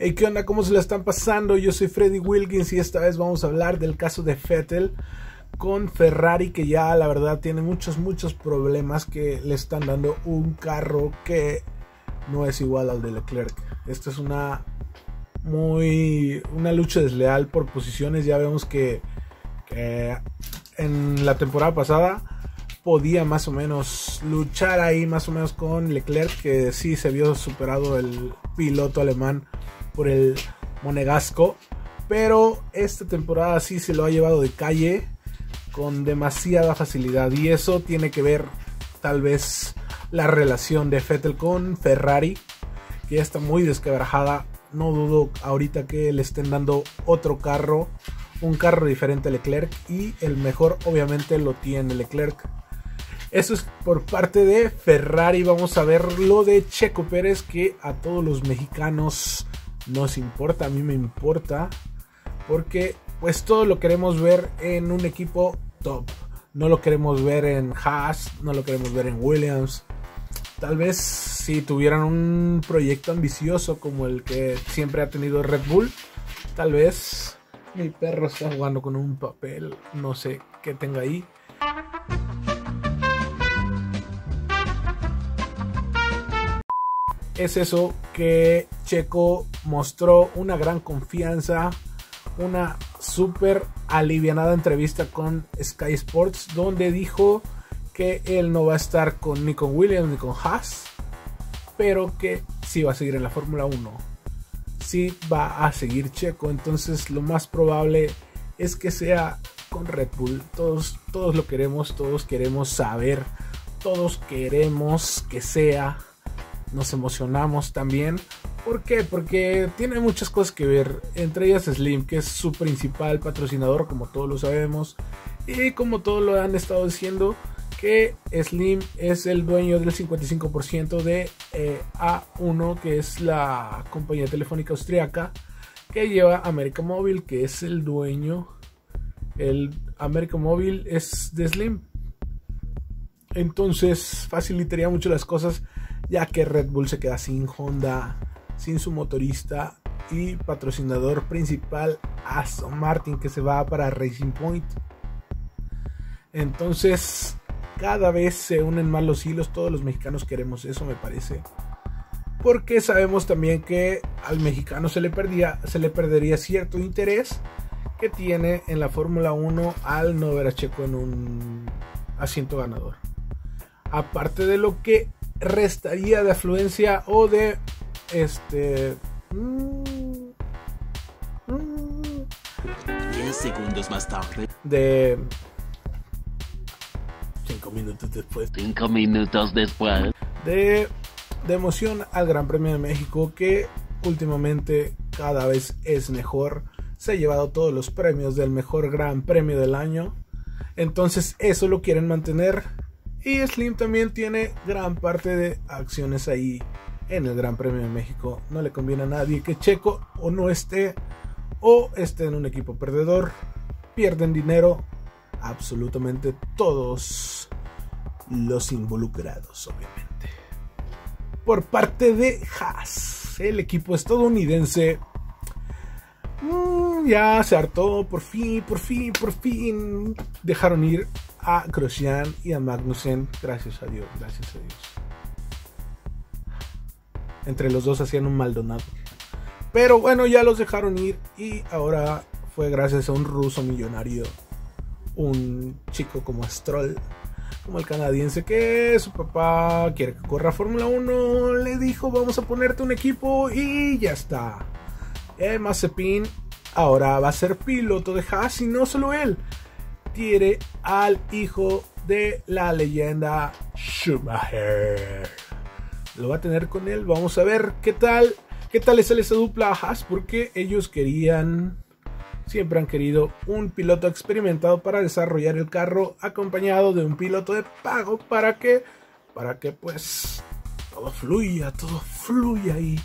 Hey, ¿qué onda? ¿Cómo se la están pasando? Yo soy Freddy Wilkins y esta vez vamos a hablar del caso de Vettel con Ferrari que ya la verdad tiene muchos, muchos problemas que le están dando un carro que no es igual al de Leclerc. Esta es una muy una lucha desleal por posiciones. Ya vemos que en la temporada pasada podía más o menos luchar ahí más o menos con Leclerc que sí se vio superado el piloto alemán por el Monegasco. Pero esta temporada sí se lo ha llevado de calle con demasiada facilidad. Y eso tiene que ver tal vez la relación de Vettel con Ferrari, que ya está muy desquebrajada. No dudo ahorita que le estén dando otro carro, un carro diferente a Leclerc. Y el mejor obviamente lo tiene Leclerc. Eso es por parte de Ferrari. Vamos a ver lo de Checo Pérez, que a todos los mexicanos nos importa, a mí me importa, porque pues todo lo queremos ver en un equipo top. No lo queremos ver en Haas, no lo queremos ver en Williams. Tal vez si tuvieran un proyecto ambicioso como el que siempre ha tenido Red Bull, tal vez mi perro está jugando con un papel, no sé qué tenga ahí. Es eso que Checo mostró una gran confianza, una súper alivianada entrevista con Sky Sports, donde dijo que él no va a estar con, ni con Williams ni con Haas, pero que sí va a seguir en la Fórmula 1. Sí va a seguir Checo, entonces lo más probable es que sea con Red Bull. Todos, todos lo queremos, todos queremos saber, todos queremos que sea nos emocionamos también. ¿Por qué? Porque tiene muchas cosas que ver, entre ellas Slim, que es su principal patrocinador, como todos lo sabemos, y como todos lo han estado diciendo, que Slim es el dueño del 55% de eh, A1, que es la compañía telefónica austriaca que lleva América Móvil, que es el dueño. El América Móvil es de Slim. Entonces facilitaría mucho las cosas ya que Red Bull se queda sin Honda, sin su motorista y patrocinador principal Aston Martin que se va para Racing Point. Entonces, cada vez se unen más los hilos, todos los mexicanos queremos eso, me parece. Porque sabemos también que al mexicano se le, perdía, se le perdería cierto interés que tiene en la Fórmula 1 al no ver a Checo en un asiento ganador. Aparte de lo que restaría de afluencia o de este 10 segundos más tarde. de 5 minutos después. 5 minutos después. De, de emoción al Gran Premio de México que últimamente cada vez es mejor. Se ha llevado todos los premios del mejor Gran Premio del año. Entonces eso lo quieren mantener y Slim también tiene gran parte de acciones ahí en el Gran Premio de México. No le conviene a nadie que Checo o no esté o esté en un equipo perdedor. Pierden dinero absolutamente todos los involucrados, obviamente. Por parte de Haas, el equipo estadounidense mm, ya se hartó, por fin, por fin, por fin dejaron ir a Grosjean y a Magnussen. Gracias a Dios, gracias a Dios. Entre los dos hacían un Maldonado. Pero bueno, ya los dejaron ir y ahora fue gracias a un ruso millonario, un chico como Stroll, como el canadiense, que su papá quiere que corra Fórmula 1, le dijo vamos a ponerte un equipo y ya está. Eh, Mazepin ahora va a ser piloto de Haas y no solo él, al hijo de la leyenda Schumacher. Lo va a tener con él. Vamos a ver qué tal. ¿Qué tal le sale esa dupla? Porque ellos querían, siempre han querido un piloto experimentado para desarrollar el carro acompañado de un piloto de pago para que, para que pues todo fluya, todo fluya y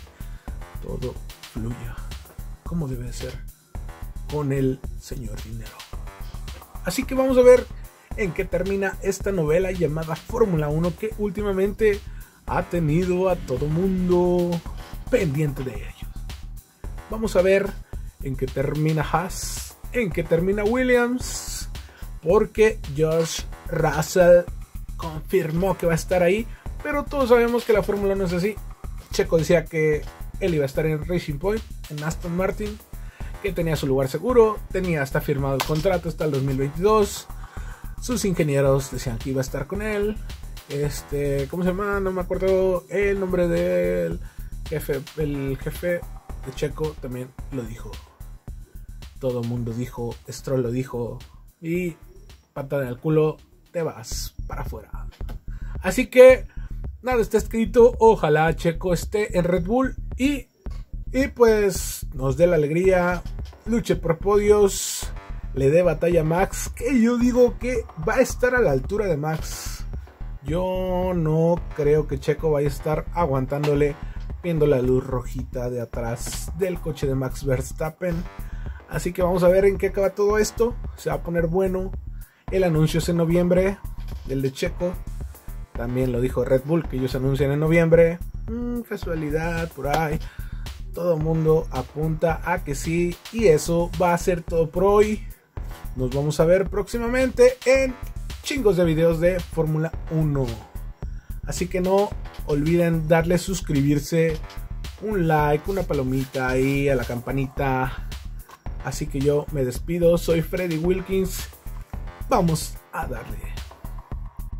todo fluya como debe ser con el señor dinero. Así que vamos a ver en qué termina esta novela llamada Fórmula 1 que últimamente ha tenido a todo mundo pendiente de ellos. Vamos a ver en qué termina Haas, en qué termina Williams, porque George Russell confirmó que va a estar ahí, pero todos sabemos que la Fórmula no es así. Checo decía que él iba a estar en Racing Point, en Aston Martin, que tenía su lugar seguro, tenía hasta firmado el contrato hasta el 2022. Sus ingenieros decían que iba a estar con él. Este, ¿cómo se llama? No me acuerdo el nombre del jefe. El jefe de Checo también lo dijo. Todo el mundo dijo, Stroll lo dijo. Y patada en culo, te vas para afuera. Así que nada está escrito. Ojalá Checo esté en Red Bull y, y pues nos dé la alegría. Luche por podios. Le dé batalla a Max. Que yo digo que va a estar a la altura de Max. Yo no creo que Checo vaya a estar aguantándole viendo la luz rojita de atrás del coche de Max Verstappen. Así que vamos a ver en qué acaba todo esto. Se va a poner bueno. El anuncio es en noviembre del de Checo. También lo dijo Red Bull que ellos anuncian en noviembre. Mm, casualidad por ahí. Todo el mundo apunta a que sí. Y eso va a ser todo por hoy. Nos vamos a ver próximamente en chingos de videos de Fórmula 1. Así que no olviden darle suscribirse, un like, una palomita ahí a la campanita. Así que yo me despido, soy Freddy Wilkins. Vamos a darle.